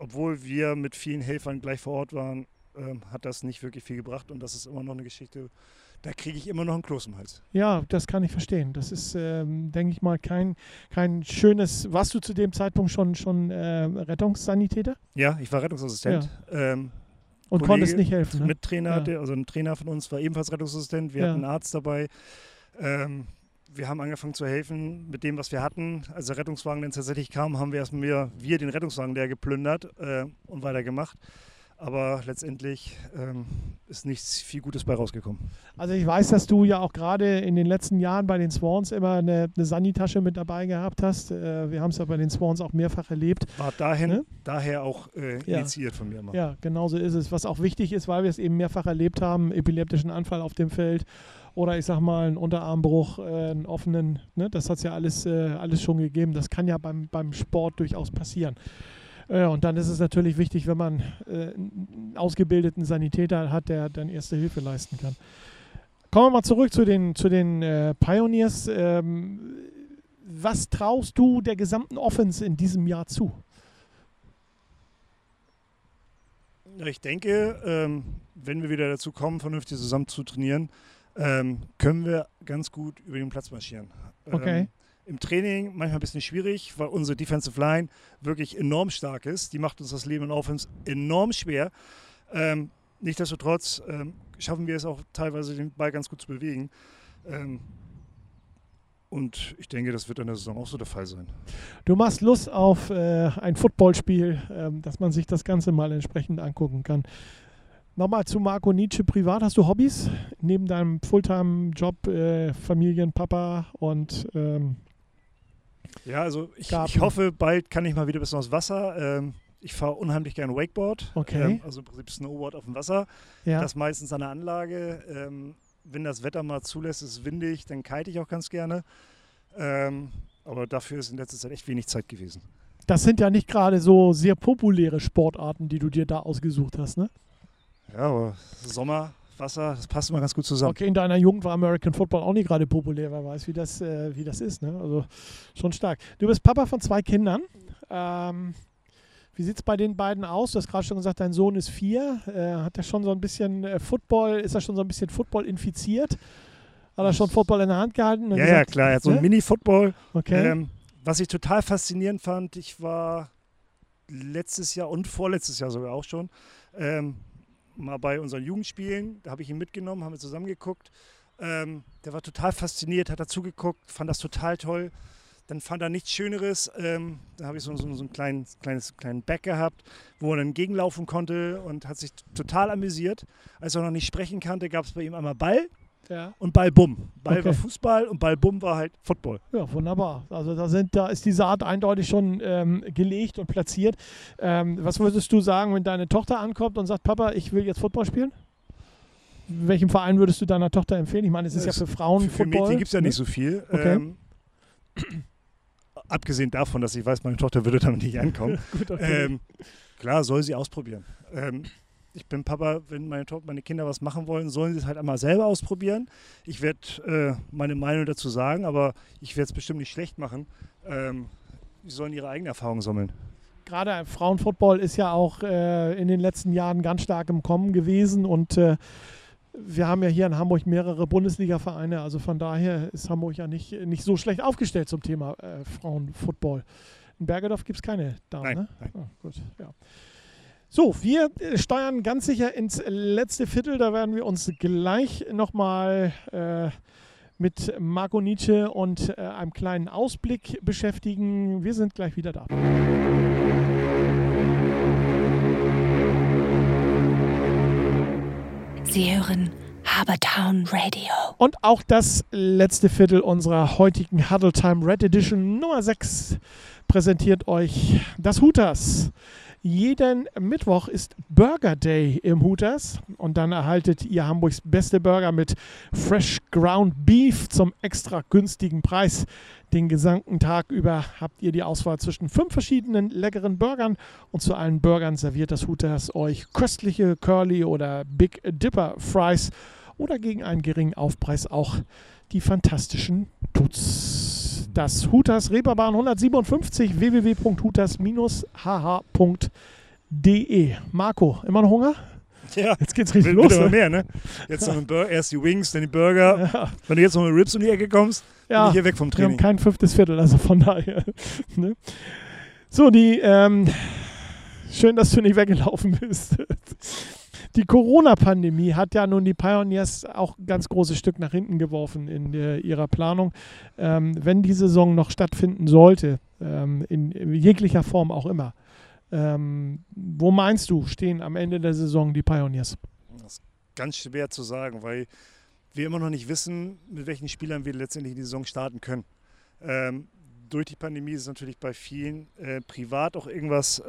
obwohl wir mit vielen Helfern gleich vor Ort waren, ähm, hat das nicht wirklich viel gebracht und das ist immer noch eine Geschichte, da kriege ich immer noch einen Kloß im Hals. Ja, das kann ich verstehen. Das ist, ähm, denke ich mal, kein, kein schönes. Warst du zu dem Zeitpunkt schon, schon äh, Rettungssanitäter? Ja, ich war Rettungsassistent. Ja. Ähm, und Kollege, konntest nicht helfen. Ne? Mittrainer ja. also ein Trainer von uns war ebenfalls Rettungsassistent. Wir ja. hatten einen Arzt dabei. Ähm, wir haben angefangen zu helfen mit dem, was wir hatten. Als der Rettungswagen dann tatsächlich kam, haben wir erstmal wir den Rettungswagen der geplündert äh, und weitergemacht. Aber letztendlich ähm, ist nichts viel Gutes bei rausgekommen. Also ich weiß, dass du ja auch gerade in den letzten Jahren bei den Swans immer eine, eine Sanitasche mit dabei gehabt hast. Äh, wir haben es ja bei den Swans auch mehrfach erlebt. War dahin, ne? daher auch äh, ja. initiiert von mir mal. Ja, genau so ist es. Was auch wichtig ist, weil wir es eben mehrfach erlebt haben, epileptischen Anfall auf dem Feld oder ich sag mal einen Unterarmbruch, äh, einen offenen, ne? das hat es ja alles, äh, alles schon gegeben. Das kann ja beim, beim Sport durchaus passieren. Ja, und dann ist es natürlich wichtig, wenn man äh, einen ausgebildeten Sanitäter hat, der dann erste Hilfe leisten kann. Kommen wir mal zurück zu den, zu den äh, Pioneers. Ähm, was traust du der gesamten Offense in diesem Jahr zu? Ich denke, ähm, wenn wir wieder dazu kommen, vernünftig zusammen zu trainieren, ähm, können wir ganz gut über den Platz marschieren. Okay. Im Training manchmal ein bisschen schwierig, weil unsere Defensive Line wirklich enorm stark ist. Die macht uns das Leben in Offense enorm schwer. Ähm, Nichtsdestotrotz ähm, schaffen wir es auch teilweise, den Ball ganz gut zu bewegen. Ähm, und ich denke, das wird in der Saison auch so der Fall sein. Du machst Lust auf äh, ein Footballspiel, ähm, dass man sich das Ganze mal entsprechend angucken kann. Nochmal zu Marco Nietzsche privat. Hast du Hobbys neben deinem Fulltime-Job, äh, Familienpapa und ähm, Ja, also ich, ich hoffe, bald kann ich mal wieder ein bisschen aufs Wasser. Ähm, ich fahre unheimlich gerne Wakeboard, Okay. ähm, also im Prinzip Snowboard auf dem Wasser. ja, Das meistens an der Anlage. Ähm, wenn das Wetter mal zulässt, ist es windig, dann kite ich auch ganz gerne. Ähm, aber dafür ist in letzter Zeit echt wenig Zeit gewesen. das sind ja nicht gerade so sehr populäre Sportarten, die du dir da ausgesucht hast, ne? Ja, aber Sommer, Wasser, das passt immer ganz gut zusammen. Okay, in deiner Jugend war American Football auch nicht gerade populär, wer weiß, wie das, äh, wie das ist, ne? Also schon stark. Du bist Papa von zwei Kindern. Ähm, wie sieht es bei den beiden aus? Du hast gerade schon gesagt, dein Sohn ist vier. Äh, hat er schon so ein bisschen äh, Football, ist er schon so ein bisschen Football infiziert? Hat er schon Football in der Hand gehalten? Ja, ja, gesagt, klar, er hat so ne? ein Mini-Football. Okay. Ähm, was ich total faszinierend fand, ich war letztes Jahr und vorletztes Jahr sogar auch schon ähm, mal bei unseren Jugendspielen. Da habe ich ihn mitgenommen, haben wir zusammen geguckt. Ähm, der war total fasziniert, hat dazu geguckt, fand das total toll. Dann fand er nichts Schöneres. Ähm, da habe ich so, so, so einen kleinen, kleines, kleinen Back gehabt, wo er dann gegenlaufen konnte und hat sich total amüsiert. Als er noch nicht sprechen kannte, gab es bei ihm einmal Ball ja. und Ball Bumm. Ball Okay. war Fußball und Ball Bumm war halt Football. Ja, wunderbar. Also da, sind, da ist die Saat eindeutig schon ähm, gelegt und platziert. Ähm, was würdest du sagen, wenn deine Tochter ankommt und sagt, Papa, ich will jetzt Football spielen? Welchem Verein würdest du deiner Tochter empfehlen? Ich meine, es ist ja Es- für Frauen Für, für Football. Mädchen gibt es ja ne? nicht so viel. Okay. Ähm, abgesehen davon, dass ich weiß, meine Tochter würde damit nicht ankommen. Gut, okay. ähm, klar, soll sie ausprobieren. Ich bin Papa, wenn meine, meine Kinder was machen wollen, sollen sie es halt einmal selber ausprobieren. Ich werde äh, meine Meinung dazu sagen, aber ich werde es bestimmt nicht schlecht machen. Ähm, sie sollen ihre eigene Erfahrung sammeln. Gerade Frauenfootball ist ja auch äh, in den letzten Jahren ganz stark im Kommen gewesen und äh, wir haben ja hier in Hamburg mehrere Bundesliga-Vereine, also von daher ist Hamburg ja nicht, nicht so schlecht aufgestellt zum Thema äh, Frauenfootball. In Bergedorf gibt es keine Damen, Nein, ne? nein. Ah, gut, ja. So, wir äh, steuern ganz sicher ins letzte Viertel. Da werden wir uns gleich nochmal äh, mit Marco Nietzsche und äh, einem kleinen Ausblick beschäftigen. Wir sind gleich wieder da. Sie hören Habertown Radio. Und auch das letzte Viertel unserer heutigen Huddle Time Red Edition Nummer 6 präsentiert euch das Hooters. Jeden Mittwoch ist Burger Day im Hooters und dann erhaltet ihr Hamburgs beste Burger mit Fresh Ground Beef zum extra günstigen Preis. Den gesamten Tag über habt ihr die Auswahl zwischen fünf verschiedenen leckeren Burgern und zu allen Burgern serviert das Hooters euch köstliche Curly oder Big Dipper Fries oder gegen einen geringen Aufpreis auch die fantastischen Tuts. Das Hooters Reeperbahn 157 www.hooters-hh.de. Marco, immer noch Hunger? Ja, Jetzt geht's richtig los. ne? mehr, ne? Jetzt noch ein Burger, erst die Wings, dann die Burger. Ja, Wenn du jetzt noch mit Rips um die Ecke kommst, bin ja. ich hier weg vom wir haben Training. kein fünftes Viertel, also von daher. Ne? So, die, ähm, schön, dass du nicht weggelaufen bist. Die Corona-Pandemie hat ja nun die Pioneers auch ein ganz großes Stück nach hinten geworfen in äh, ihrer Planung. Ähm, wenn die Saison noch stattfinden sollte, ähm, in, in jeglicher Form auch immer, ähm, wo meinst du, stehen am Ende der Saison die Pioneers? Das ist ganz schwer zu sagen, weil wir immer noch nicht wissen, mit welchen Spielern wir letztendlich die Saison starten können. Ähm, durch die Pandemie ist natürlich bei vielen äh, privat auch irgendwas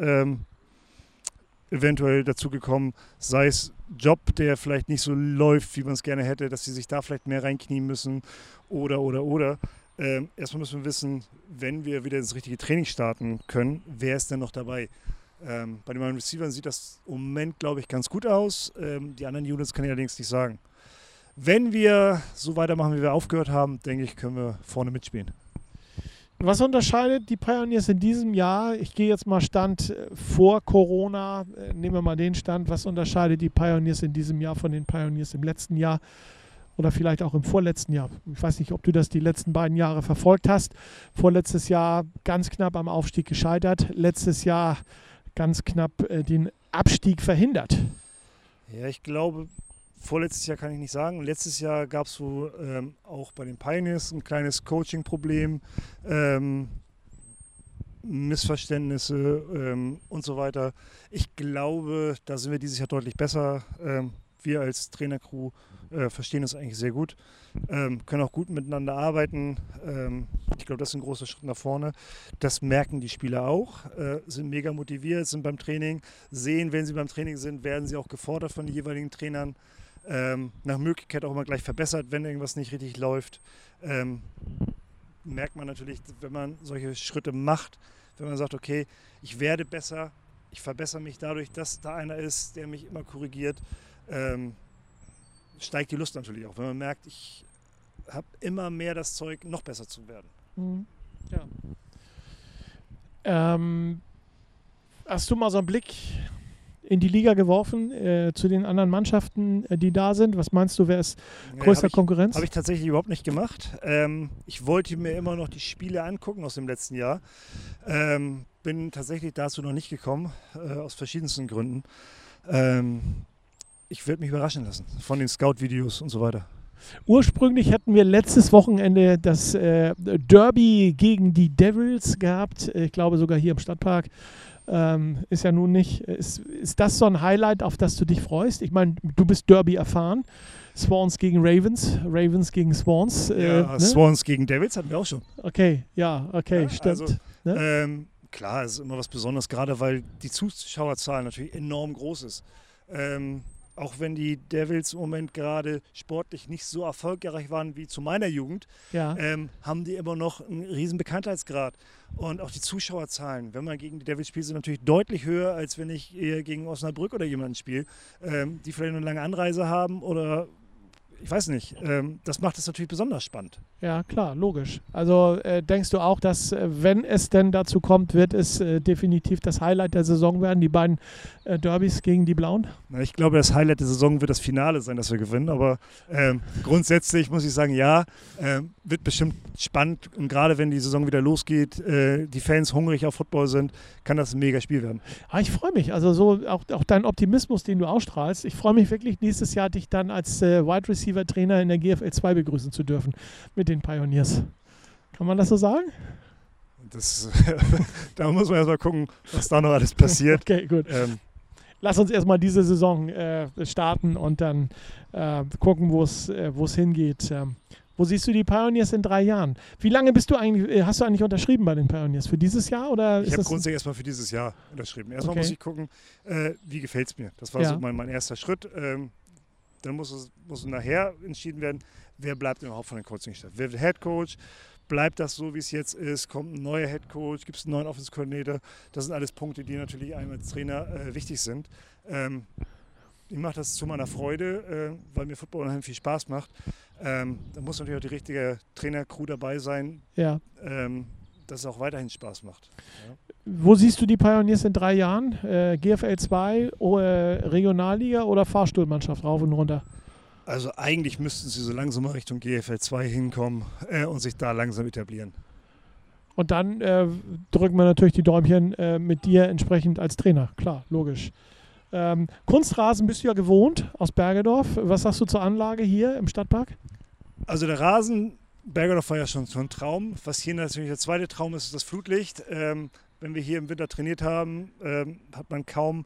eventuell dazugekommen, sei es Job, der vielleicht nicht so läuft, wie man es gerne hätte, dass sie sich da vielleicht mehr reinknien müssen oder, oder, oder. Ähm, erstmal müssen wir wissen, wenn wir wieder ins richtige Training starten können, wer ist denn noch dabei? Ähm, bei den meinen Receivern sieht das im Moment, glaube ich, ganz gut aus. Ähm, die anderen Units kann ich allerdings nicht sagen. wenn wir so weitermachen, wie wir aufgehört haben, denke ich, können wir vorne mitspielen. Was unterscheidet die Pioneers in diesem Jahr? Ich gehe jetzt mal Stand äh, vor Corona, äh, nehmen wir mal den Stand. Was unterscheidet die Pioneers in diesem Jahr von den Pioneers im letzten Jahr oder vielleicht auch im vorletzten Jahr? Ich weiß nicht, ob du das die letzten beiden Jahre verfolgt hast. Vorletztes Jahr ganz knapp am Aufstieg gescheitert, letztes Jahr ganz knapp äh, den Abstieg verhindert. Ja, ich glaube, vorletztes Jahr kann ich nicht sagen. Letztes Jahr gab es so ähm, auch bei den Pioneers ein kleines Coaching-Problem, ähm, Missverständnisse ähm, und so weiter. Ich glaube, da sind wir dieses Jahr deutlich besser. Ähm, wir als Trainercrew äh, verstehen uns eigentlich sehr gut, ähm, können auch gut miteinander arbeiten. Ähm, ich glaube, das ist ein großer Schritt nach vorne. Das merken die Spieler auch, äh, sind mega motiviert, sind beim Training, sehen, wenn sie beim Training sind, werden sie auch gefordert von den jeweiligen Trainern ähm, nach Möglichkeit auch immer gleich verbessert, wenn irgendwas nicht richtig läuft. Ähm, merkt man natürlich, wenn man solche Schritte macht, wenn man sagt, okay, ich werde besser, ich verbessere mich dadurch, dass da einer ist, der mich immer korrigiert, ähm, steigt die Lust natürlich auch. Wenn man merkt, ich habe immer mehr das Zeug, noch besser zu werden. Mhm. Ja. Ähm, hast du mal so einen Blick in die Liga geworfen äh, zu den anderen Mannschaften, äh, die da sind? Was meinst du, wer ist größter nee, hab Konkurrenz? Habe ich tatsächlich überhaupt nicht gemacht. Ähm, ich wollte mir immer noch die Spiele angucken aus dem letzten Jahr. Ähm, bin tatsächlich dazu noch nicht gekommen, äh, aus verschiedensten Gründen. Ähm, ich werde mich überraschen lassen von den Scout-Videos und so weiter. Ursprünglich hatten wir letztes Wochenende das äh, Derby gegen die Devils gehabt. Ich glaube sogar hier im Stadtpark. Ähm, ist ja nun nicht. Ist, ist das so ein Highlight, auf das du dich freust? Ich meine, du bist Derby erfahren. Swans gegen Ravens, Ravens gegen Swans. Äh, ja, ne? Swans gegen Devils hatten wir auch schon. Okay, ja, okay, ja, stimmt. Also, ne? ähm, klar, es ist immer was Besonderes, gerade weil die Zuschauerzahl natürlich enorm groß ist. Ähm, auch wenn die Devils im Moment gerade sportlich nicht so erfolgreich waren wie zu meiner Jugend, ja. ähm, haben die immer noch einen riesen Bekanntheitsgrad. Und auch die Zuschauerzahlen, wenn man gegen die Devils spielt, sind natürlich deutlich höher, als wenn ich gegen Osnabrück oder jemanden spiele, ähm, die vielleicht eine lange Anreise haben oder ich weiß nicht, ähm, das macht es natürlich besonders spannend. Ja, klar, logisch. Also äh, denkst du auch, dass, äh, wenn es denn dazu kommt, wird es äh, definitiv das Highlight der Saison werden, die beiden äh, Derbys gegen die Blauen? Na, ich glaube, das Highlight der Saison wird das Finale sein, dass wir gewinnen. Aber ähm, grundsätzlich muss ich sagen, ja, ähm, wird bestimmt spannend. Und gerade wenn die Saison wieder losgeht, äh, die Fans hungrig auf Football sind, kann das ein mega Spiel werden. Ah, ich freue mich. Also so auch, auch dein Optimismus, den du ausstrahlst. Ich freue mich wirklich, nächstes Jahr dich dann als äh, Wide Receiver Receiver-Trainer in der GFL 2 begrüßen zu dürfen mit den Pioneers. Kann man das so sagen? Das, da muss man erstmal gucken, was da noch alles passiert. okay, gut. Ähm. Lass uns erstmal diese Saison äh, starten und dann äh, gucken, wo es äh, hingeht. Ähm, wo siehst du die Pioneers in drei Jahren? Wie lange bist du eigentlich, äh, hast du eigentlich unterschrieben bei den Pioneers? Für dieses Jahr? Oder ich habe grundsätzlich erstmal für dieses Jahr unterschrieben. Erstmal okay. muss ich gucken, äh, wie gefällt es mir. Das war ja. so mein, mein erster Schritt. Ähm, dann muss es muss nachher entschieden werden, wer bleibt überhaupt von den Coaching-Staff. Wer wird Head Coach? Bleibt das so, wie es jetzt ist? Kommt ein neuer Head Coach? Gibt es einen neuen Office Coordinator? Das sind alles Punkte, die natürlich einem als Trainer äh, wichtig sind. Ähm, ich mache das zu meiner Freude, äh, weil mir Football unheimlich viel Spaß macht. Ähm, da muss natürlich auch die richtige Trainercrew dabei sein, ja. ähm, dass es auch weiterhin Spaß macht. Ja. Wo siehst du die Pioneers in drei Jahren? Äh, GFL 2, äh, Regionalliga oder Fahrstuhlmannschaft rauf und runter? Also eigentlich müssten sie so langsam mal Richtung GFL 2 hinkommen äh, und sich da langsam etablieren. Und dann äh, drücken wir natürlich die Däumchen äh, mit dir entsprechend als Trainer. Klar, logisch. Ähm, Kunstrasen bist du ja gewohnt aus Bergedorf. Was sagst du zur Anlage hier im Stadtpark? Also der Rasen, Bergedorf war ja schon so ein Traum. Was hier natürlich der zweite Traum ist, ist das Flutlicht. Ähm, wenn wir hier im Winter trainiert haben, ähm, hat man kaum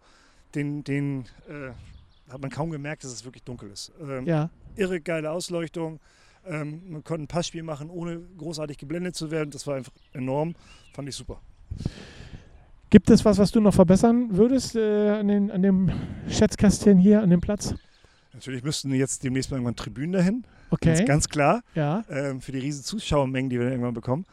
den, den äh, hat man kaum gemerkt, dass es wirklich dunkel ist. Ähm, ja. Irre geile Ausleuchtung. Ähm, man konnte ein Passspiel machen, ohne großartig geblendet zu werden. Das war einfach enorm. Fand ich super. Gibt es was, was du noch verbessern würdest äh, an, den, an dem Schätzkästchen hier, an dem Platz? Natürlich müssten jetzt demnächst mal irgendwann Tribünen dahin. Okay. Ganz, ganz klar. Ja. Ähm, für die riesen Zuschauermengen, die wir dann irgendwann bekommen.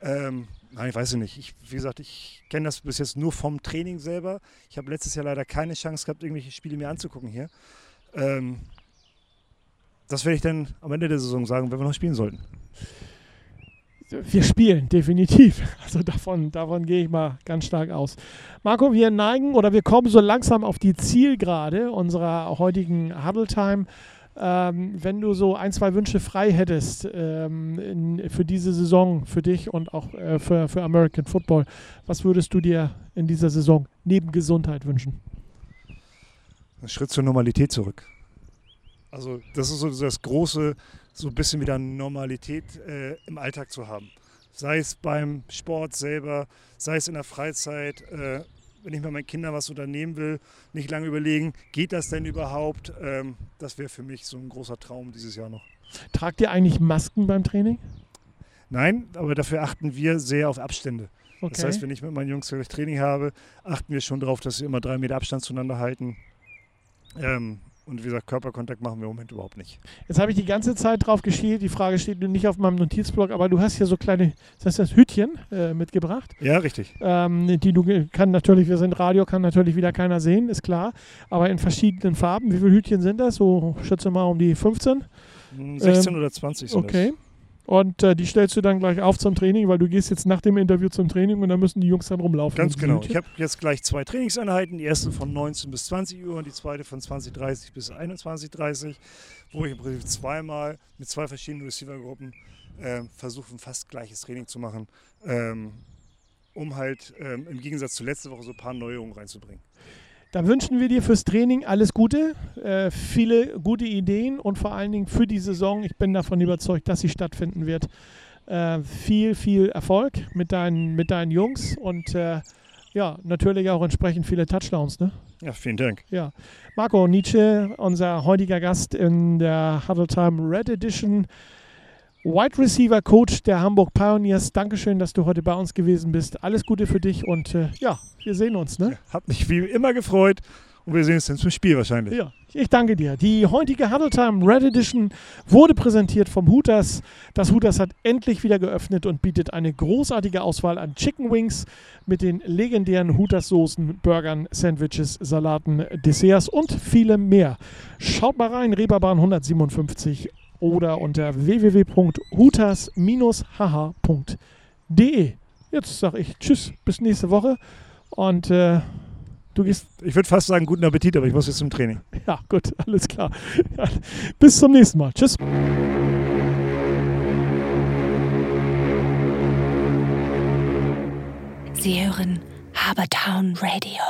Ähm, nein, ich weiß nicht. Ich, wie gesagt, ich kenne das bis jetzt nur vom Training selber. Ich habe letztes Jahr leider keine Chance gehabt, irgendwelche Spiele mir anzugucken hier. Ähm, das werde ich dann am Ende der Saison sagen, wenn wir noch spielen sollten. Wir spielen, definitiv. Also davon, davon gehe ich mal ganz stark aus. Marco, wir neigen oder wir kommen so langsam auf die Zielgerade unserer heutigen Huddle Time. Ähm, wenn du so ein, zwei Wünsche frei hättest ähm, in, für diese Saison, für dich und auch äh, für, für American Football, was würdest du dir in dieser Saison neben Gesundheit wünschen? Ein Schritt zur Normalität zurück. Also das ist so das große, so ein bisschen wieder Normalität äh, im Alltag zu haben. Sei es beim Sport selber, sei es in der Freizeit, äh, wenn ich mit meinen Kindern was unternehmen will, nicht lange überlegen, geht das denn überhaupt? Ähm, das wäre für mich so ein großer Traum dieses Jahr noch. Tragt ihr eigentlich Masken beim Training? Nein, aber dafür achten wir sehr auf Abstände. Okay. Das heißt, wenn ich mit meinen Jungs Training habe, achten wir schon darauf, dass sie immer drei Meter Abstand zueinander halten. Ähm, und wie gesagt, Körperkontakt machen wir im Moment überhaupt nicht. Jetzt habe ich die ganze Zeit drauf geschielt. Die Frage steht nicht auf meinem Notizblock, aber du hast hier so kleine, das heißt das Hütchen äh, mitgebracht. Ja, richtig. Ähm, die du kann natürlich, wir sind Radio, kann natürlich wieder keiner sehen, ist klar. Aber in verschiedenen Farben. Wie viele Hütchen sind das? So schätze mal um die 15? 16 ähm, oder 20 sind Okay. Das. Und äh, die stellst du dann gleich auf zum Training, weil du gehst jetzt nach dem Interview zum Training und dann müssen die Jungs dann rumlaufen. Ganz genau. Ich habe jetzt gleich zwei Trainingseinheiten. Die erste von 19 bis 20 Uhr und die zweite von 20.30 bis 21.30 wo ich im Prinzip zweimal mit zwei verschiedenen Receiver-Gruppen äh, versuche, ein fast gleiches Training zu machen, ähm, um halt ähm, im Gegensatz zu letzter Woche so ein paar Neuerungen reinzubringen. Da wünschen wir dir fürs Training alles Gute, äh, viele gute Ideen und vor allen Dingen für die Saison. Ich bin davon überzeugt, dass sie stattfinden wird. Äh, viel, viel Erfolg mit deinen, mit deinen Jungs und äh, ja, natürlich auch entsprechend viele Touchdowns. Ne? Ja, vielen Dank. Ja. Marco Nietzsche, unser heutiger Gast in der Huddle Time Red Edition. Wide Receiver Coach der Hamburg Pioneers. Dankeschön, dass du heute bei uns gewesen bist. Alles Gute für dich und äh, ja, wir sehen uns. Ne? Hat mich wie immer gefreut und wir sehen uns dann zum Spiel wahrscheinlich. Ja, ich danke dir. Die heutige Huddle Time Red Edition wurde präsentiert vom Hooters. Das Hooters hat endlich wieder geöffnet und bietet eine großartige Auswahl an Chicken Wings mit den legendären Hooters Soßen, Burgern, Sandwiches, Salaten, Desserts und vielem mehr. Schaut mal rein, Reeperbahn 157 oder unter www.hutas-haha.de. Jetzt sage ich Tschüss, bis nächste Woche und äh, du gehst. Ich würde fast sagen, guten Appetit, aber ich muss jetzt zum Training. Ja, gut, alles klar. Ja, bis zum nächsten Mal. Tschüss. Sie hören Habertown Radio.